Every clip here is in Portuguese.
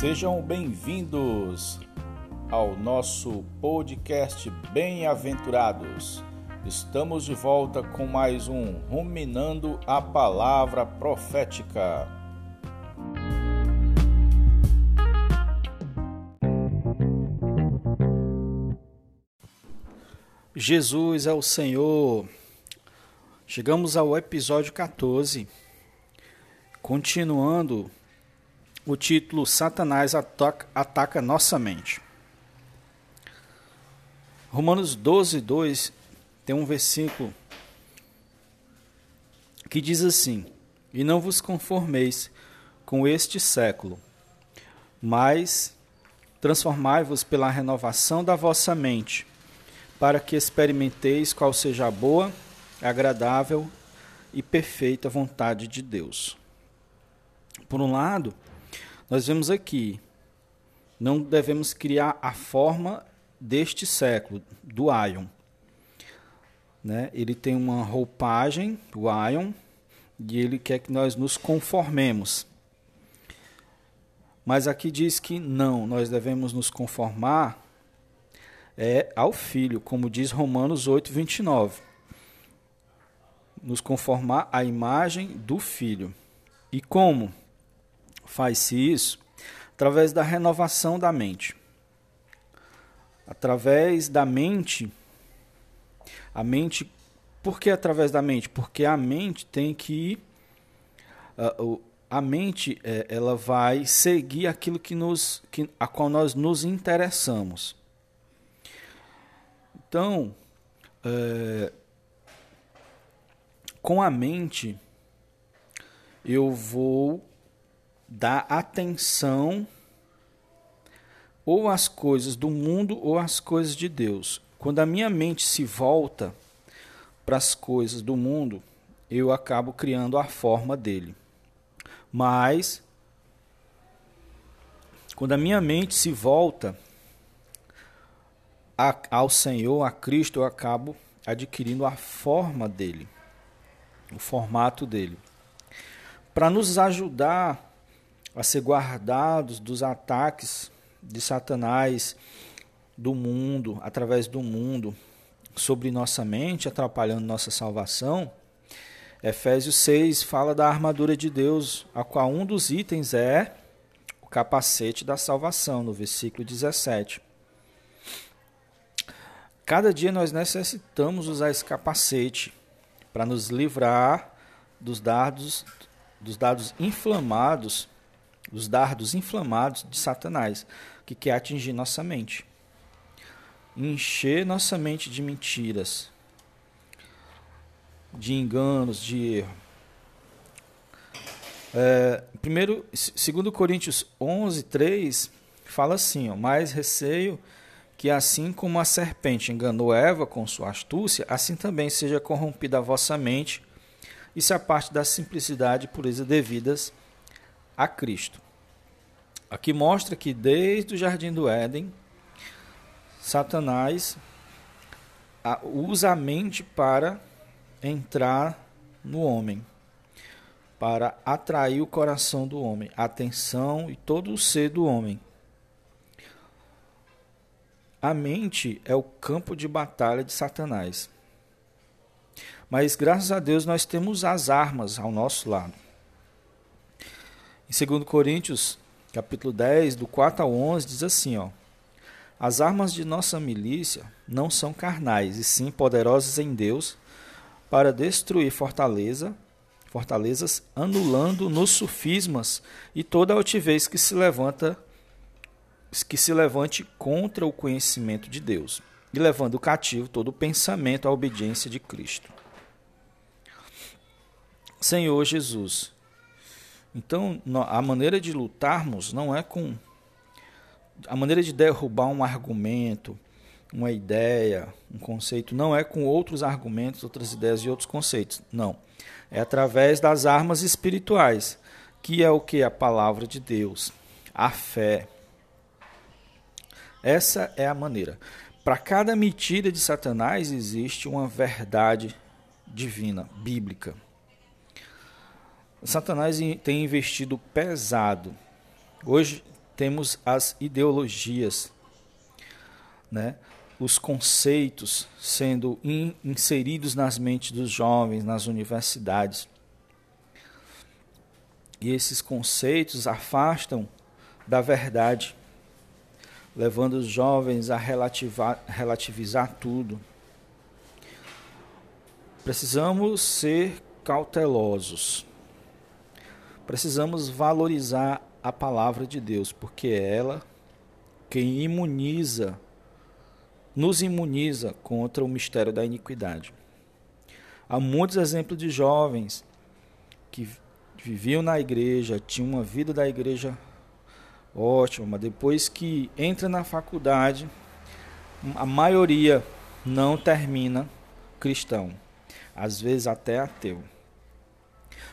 Sejam bem-vindos ao nosso podcast Bem-aventurados. Estamos de volta com mais um Ruminando a Palavra Profética. Jesus é o Senhor. Chegamos ao episódio 14, continuando o título Satanás ataca, ataca nossa mente. Romanos 12, 2 tem um versículo que diz assim: E não vos conformeis com este século, mas transformai-vos pela renovação da vossa mente, para que experimenteis qual seja a boa, agradável e perfeita vontade de Deus. Por um lado, nós vemos aqui, não devemos criar a forma deste século, do Ion. Né? Ele tem uma roupagem, o Ion, e ele quer que nós nos conformemos. Mas aqui diz que não, nós devemos nos conformar é ao filho, como diz Romanos 8, 29. Nos conformar à imagem do filho. E como? Faz-se isso através da renovação da mente. Através da mente, a mente, por que através da mente? Porque a mente tem que uh, a mente é, ela vai seguir aquilo que nos que, a qual nós nos interessamos. Então, é, com a mente eu vou dar atenção ou às coisas do mundo ou às coisas de Deus. Quando a minha mente se volta para as coisas do mundo, eu acabo criando a forma dele. Mas quando a minha mente se volta a, ao Senhor, a Cristo, eu acabo adquirindo a forma dele, o formato dele. Para nos ajudar a ser guardados dos ataques de Satanás, do mundo, através do mundo, sobre nossa mente, atrapalhando nossa salvação. Efésios 6 fala da armadura de Deus, a qual um dos itens é o capacete da salvação, no versículo 17. Cada dia nós necessitamos usar esse capacete para nos livrar dos dados, dos dados inflamados os dardos inflamados de Satanás, que quer atingir nossa mente. Encher nossa mente de mentiras, de enganos, de erro. É, primeiro, segundo Coríntios 11, 3, fala assim, ó, mais receio que assim como a serpente enganou Eva com sua astúcia, assim também seja corrompida a vossa mente e se parte da simplicidade e pureza devidas a Cristo. Aqui mostra que desde o jardim do Éden, Satanás usa a mente para entrar no homem, para atrair o coração do homem, a atenção e todo o ser do homem. A mente é o campo de batalha de Satanás. Mas graças a Deus nós temos as armas ao nosso lado. Em 2 Coríntios, capítulo 10, do 4 ao 11, diz assim, ó: As armas de nossa milícia não são carnais, e sim poderosas em Deus para destruir fortaleza, fortalezas, anulando nos sofismas e toda altivez que se levanta que se levante contra o conhecimento de Deus, e levando cativo todo o pensamento à obediência de Cristo. Senhor Jesus, então, a maneira de lutarmos não é com. A maneira de derrubar um argumento, uma ideia, um conceito, não é com outros argumentos, outras ideias e outros conceitos. Não. É através das armas espirituais, que é o que? A palavra de Deus, a fé. Essa é a maneira. Para cada mentira de Satanás existe uma verdade divina, bíblica. Satanás tem investido pesado. Hoje temos as ideologias, né? os conceitos sendo in, inseridos nas mentes dos jovens, nas universidades. E esses conceitos afastam da verdade, levando os jovens a relativizar tudo. Precisamos ser cautelosos. Precisamos valorizar a palavra de Deus, porque é ela quem imuniza, nos imuniza contra o mistério da iniquidade. Há muitos exemplos de jovens que viviam na igreja, tinham uma vida da igreja ótima, mas depois que entra na faculdade, a maioria não termina cristão, às vezes até ateu.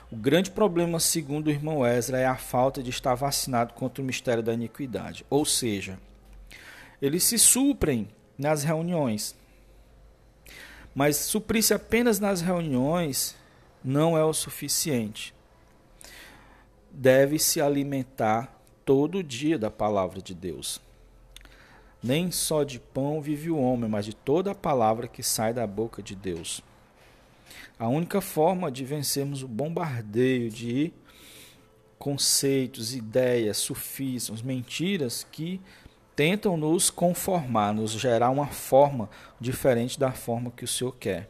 O grande problema, segundo o irmão Ezra, é a falta de estar vacinado contra o mistério da iniquidade. Ou seja, eles se suprem nas reuniões. Mas suprir-se apenas nas reuniões não é o suficiente. Deve se alimentar todo dia da palavra de Deus. Nem só de pão vive o homem, mas de toda a palavra que sai da boca de Deus. A única forma de vencermos o bombardeio de conceitos, ideias, sufismos, mentiras que tentam nos conformar, nos gerar uma forma diferente da forma que o Senhor quer.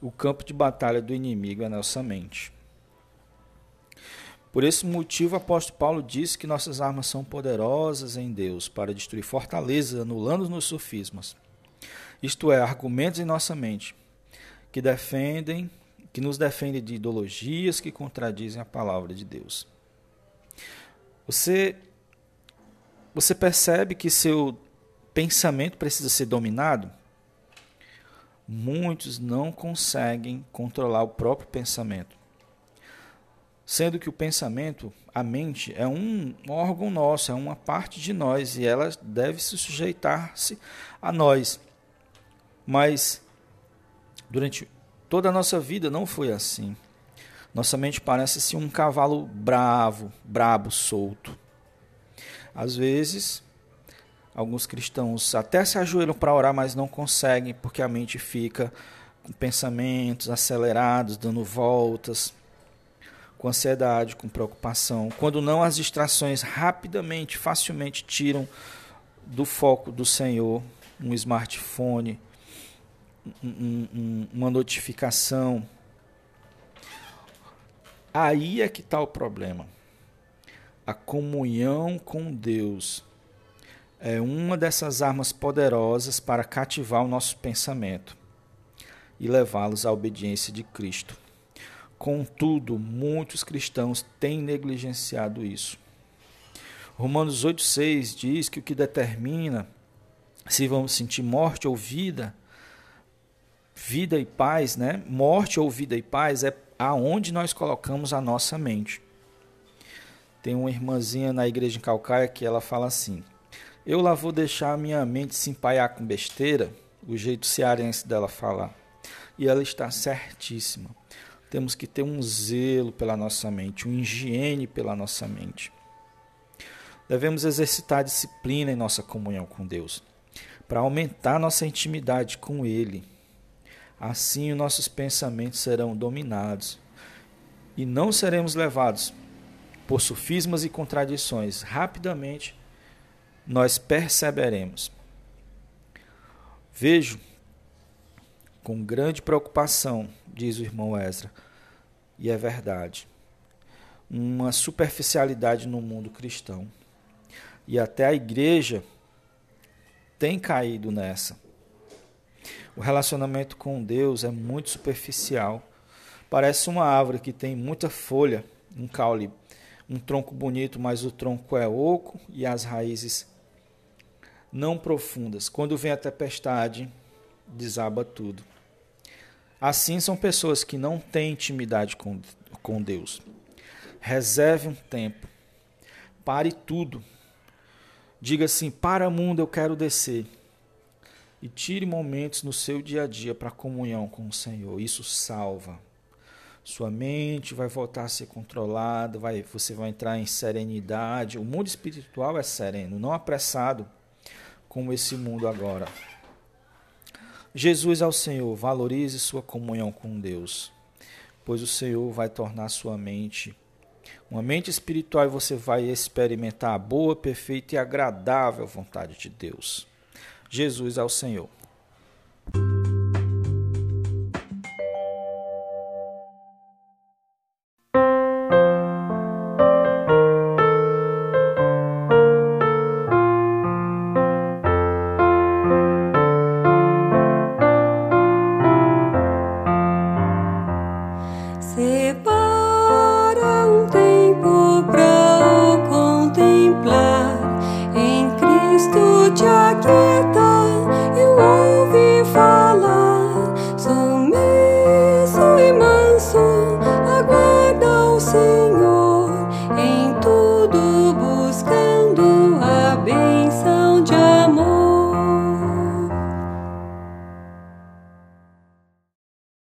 O campo de batalha do inimigo é nossa mente. Por esse motivo, o apóstolo Paulo diz que nossas armas são poderosas em Deus para destruir fortalezas, anulando nos sofismas. Isto é, argumentos em nossa mente que defendem, que nos defendem de ideologias que contradizem a palavra de Deus. Você você percebe que seu pensamento precisa ser dominado? Muitos não conseguem controlar o próprio pensamento. Sendo que o pensamento, a mente, é um órgão nosso, é uma parte de nós e ela deve se sujeitar-se a nós. Mas Durante toda a nossa vida não foi assim. Nossa mente parece-se um cavalo bravo, brabo, solto. Às vezes, alguns cristãos até se ajoelham para orar, mas não conseguem, porque a mente fica com pensamentos acelerados, dando voltas, com ansiedade, com preocupação. Quando não, as distrações rapidamente, facilmente tiram do foco do Senhor um smartphone, um, um, uma notificação. Aí é que está o problema. A comunhão com Deus é uma dessas armas poderosas para cativar o nosso pensamento e levá-los à obediência de Cristo. Contudo, muitos cristãos têm negligenciado isso. Romanos 8,6 diz que o que determina se vamos sentir morte ou vida vida e paz, né? Morte ou vida e paz é aonde nós colocamos a nossa mente. Tem uma irmãzinha na igreja em Calcaia que ela fala assim: Eu lá vou deixar a minha mente se empaiar com besteira, o jeito cearense dela falar. E ela está certíssima. Temos que ter um zelo pela nossa mente, uma higiene pela nossa mente. Devemos exercitar disciplina em nossa comunhão com Deus, para aumentar nossa intimidade com Ele Assim, os nossos pensamentos serão dominados e não seremos levados por sofismas e contradições. Rapidamente, nós perceberemos. Vejo com grande preocupação, diz o irmão Ezra, e é verdade, uma superficialidade no mundo cristão. E até a igreja tem caído nessa o relacionamento com Deus é muito superficial. Parece uma árvore que tem muita folha, um caule, um tronco bonito, mas o tronco é oco e as raízes não profundas. Quando vem a tempestade, desaba tudo. Assim são pessoas que não têm intimidade com, com Deus. Reserve um tempo. Pare tudo. Diga assim: para mundo, eu quero descer e tire momentos no seu dia a dia para comunhão com o Senhor. Isso salva. Sua mente vai voltar a ser controlada, vai, você vai entrar em serenidade. O mundo espiritual é sereno, não apressado como esse mundo agora. Jesus ao Senhor, valorize sua comunhão com Deus, pois o Senhor vai tornar sua mente uma mente espiritual e você vai experimentar a boa, perfeita e agradável vontade de Deus. Jesus ao Senhor. Jaqueta, é tá? you are.